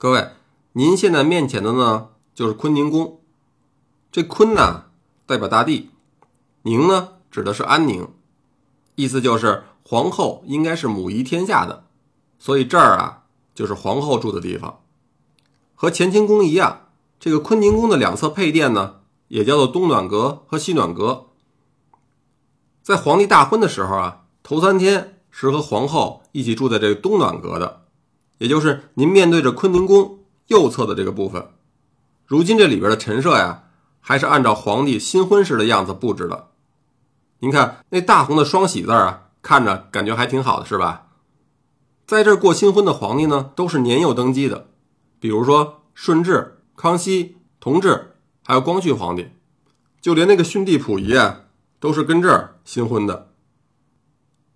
各位，您现在面前的呢，就是坤宁宫。这坤呢，代表大地；宁呢，指的是安宁，意思就是皇后应该是母仪天下的，所以这儿啊，就是皇后住的地方。和乾清宫一样，这个坤宁宫的两侧配殿呢，也叫做东暖阁和西暖阁。在皇帝大婚的时候啊，头三天是和皇后一起住在这个东暖阁的。也就是您面对着坤宁宫右侧的这个部分，如今这里边的陈设呀，还是按照皇帝新婚时的样子布置的。您看那大红的双喜字啊，看着感觉还挺好的，是吧？在这过新婚的皇帝呢，都是年幼登基的，比如说顺治、康熙、同治，还有光绪皇帝，就连那个逊帝溥仪啊，都是跟这儿新婚的。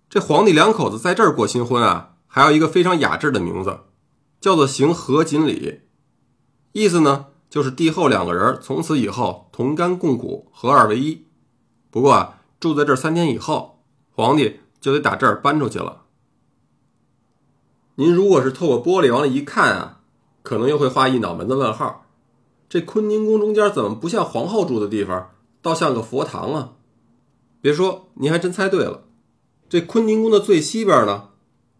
这皇帝两口子在这儿过新婚啊。还有一个非常雅致的名字，叫做“行合锦礼”，意思呢就是帝后两个人从此以后同甘共苦，合二为一。不过啊，住在这三天以后，皇帝就得打这儿搬出去了。您如果是透过玻璃往里一看啊，可能又会画一脑门子问号：这坤宁宫中间怎么不像皇后住的地方，倒像个佛堂啊？别说，您还真猜对了，这坤宁宫的最西边呢。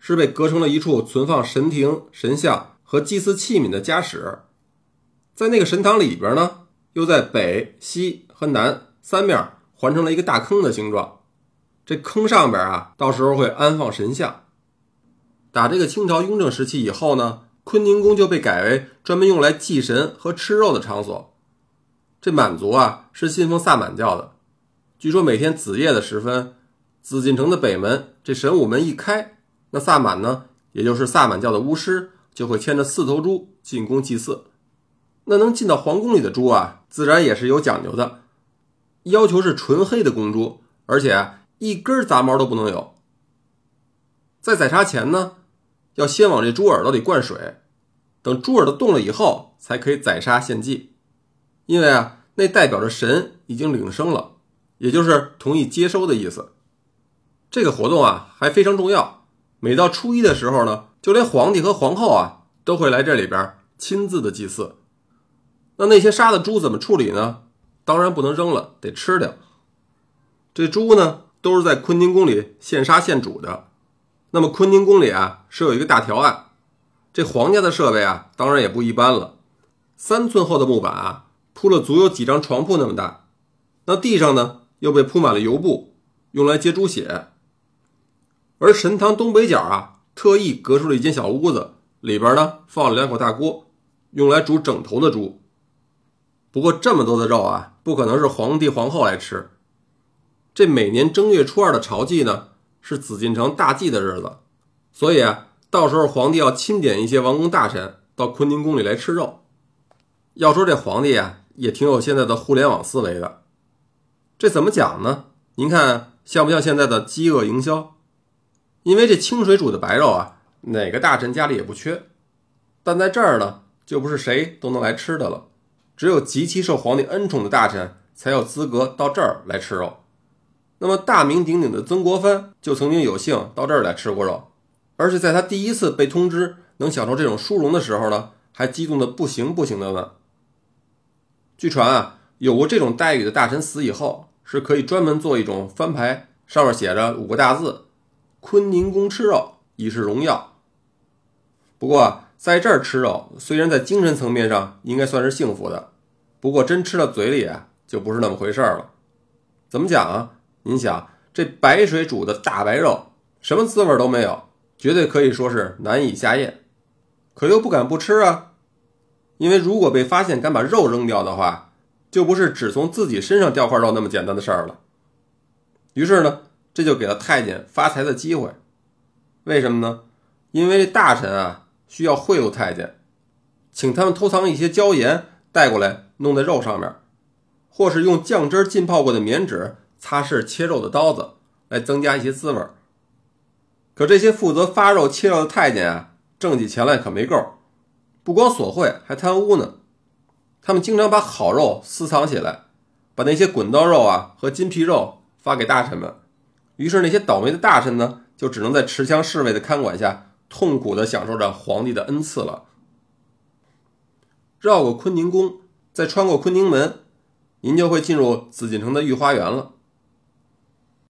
是被隔成了一处存放神庭、神像和祭祀器皿的家室，在那个神堂里边呢，又在北、西和南三面环成了一个大坑的形状。这坑上边啊，到时候会安放神像。打这个清朝雍正时期以后呢，坤宁宫就被改为专门用来祭神和吃肉的场所。这满族啊是信奉萨满教的，据说每天子夜的时分，紫禁城的北门这神武门一开。那萨满呢，也就是萨满教的巫师，就会牵着四头猪进宫祭祀。那能进到皇宫里的猪啊，自然也是有讲究的，要求是纯黑的公猪，而且一根杂毛都不能有。在宰杀前呢，要先往这猪耳朵里灌水，等猪耳朵动了以后，才可以宰杀献祭。因为啊，那代表着神已经领生了，也就是同意接收的意思。这个活动啊，还非常重要。每到初一的时候呢，就连皇帝和皇后啊都会来这里边亲自的祭祀。那那些杀的猪怎么处理呢？当然不能扔了，得吃掉。这猪呢都是在坤宁宫里现杀现煮的。那么坤宁宫里啊是有一个大条案，这皇家的设备啊当然也不一般了。三寸厚的木板啊铺了足有几张床铺那么大，那地上呢又被铺满了油布，用来接猪血。而神堂东北角啊，特意隔出了一间小屋子，里边呢放了两口大锅，用来煮整头的猪。不过这么多的肉啊，不可能是皇帝皇后来吃。这每年正月初二的朝祭呢，是紫禁城大祭的日子，所以啊，到时候皇帝要钦点一些王公大臣到坤宁宫里来吃肉。要说这皇帝啊，也挺有现在的互联网思维的。这怎么讲呢？您看像不像现在的饥饿营销？因为这清水煮的白肉啊，哪个大臣家里也不缺，但在这儿呢，就不是谁都能来吃的了，只有极其受皇帝恩宠的大臣才有资格到这儿来吃肉。那么大名鼎鼎的曾国藩就曾经有幸到这儿来吃过肉，而且在他第一次被通知能享受这种殊荣的时候呢，还激动的不行不行的呢。据传啊，有过这种待遇的大臣死以后，是可以专门做一种翻牌，上面写着五个大字。坤宁宫吃肉已是荣耀。不过在这儿吃肉，虽然在精神层面上应该算是幸福的，不过真吃到嘴里啊，就不是那么回事了。怎么讲啊？您想，这白水煮的大白肉，什么滋味都没有，绝对可以说是难以下咽。可又不敢不吃啊，因为如果被发现敢把肉扔掉的话，就不是只从自己身上掉块肉那么简单的事儿了。于是呢。这就给了太监发财的机会，为什么呢？因为大臣啊需要贿赂太监，请他们偷藏一些椒盐带过来弄在肉上面，或是用酱汁浸泡过的棉纸擦拭切肉的刀子，来增加一些滋味。可这些负责发肉切肉的太监啊，挣起钱来可没够，不光索贿，还贪污呢。他们经常把好肉私藏起来，把那些滚刀肉啊和金皮肉发给大臣们。于是那些倒霉的大臣呢，就只能在持枪侍卫的看管下，痛苦的享受着皇帝的恩赐了。绕过坤宁宫，再穿过坤宁门，您就会进入紫禁城的御花园了。